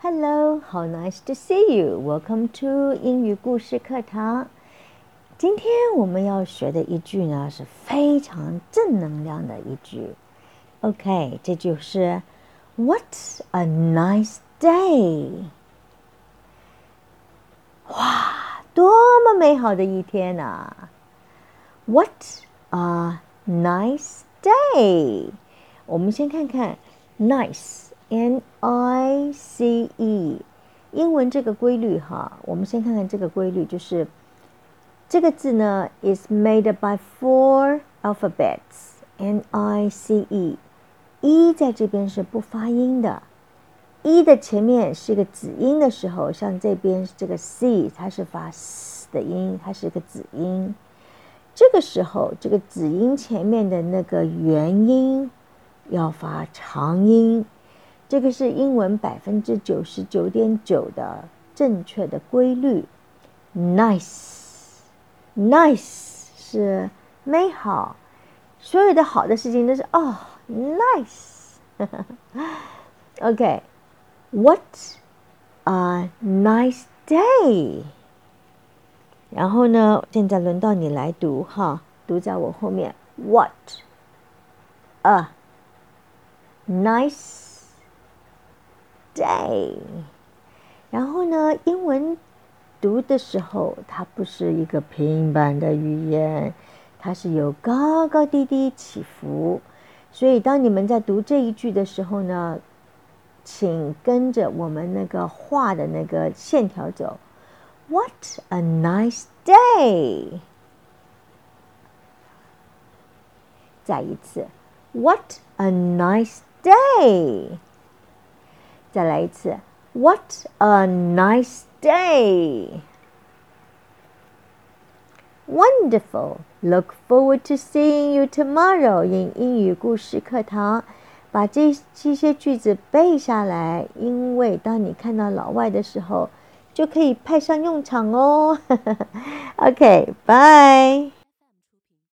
Hello, how nice to see you. Welcome to 英语故事课堂。今天我们要学的一句呢，是非常正能量的一句。OK，这就是 What a nice day！哇，多么美好的一天呐！What a nice day！我们先看看 N I C E，英文这个规律哈，我们先看看这个规律，就是这个字呢，is made by four alphabets，n i c e，一在这边是不发音的，一的前面是一个子音的时候，像这边这个 c，它是发 s 的音，它是一个子音，这个时候这个子音前面的那个元音。要发长音，这个是英文百分之九十九点九的正确的规律。Nice，nice 是美好，所有的好的事情都是哦，nice。OK，What a nice day！然后呢，现在轮到你来读哈，读在我后面。What a Nice day，然后呢？英文读的时候，它不是一个平板的语言，它是有高高低低起伏。所以，当你们在读这一句的时候呢，请跟着我们那个画的那个线条走。What a nice day！再一次，What a nice。day，再来一次，What a nice day! Wonderful! Look forward to seeing you tomorrow in 英语故事课堂。把这这些句子背下来，因为当你看到老外的时候，就可以派上用场哦。OK，bye。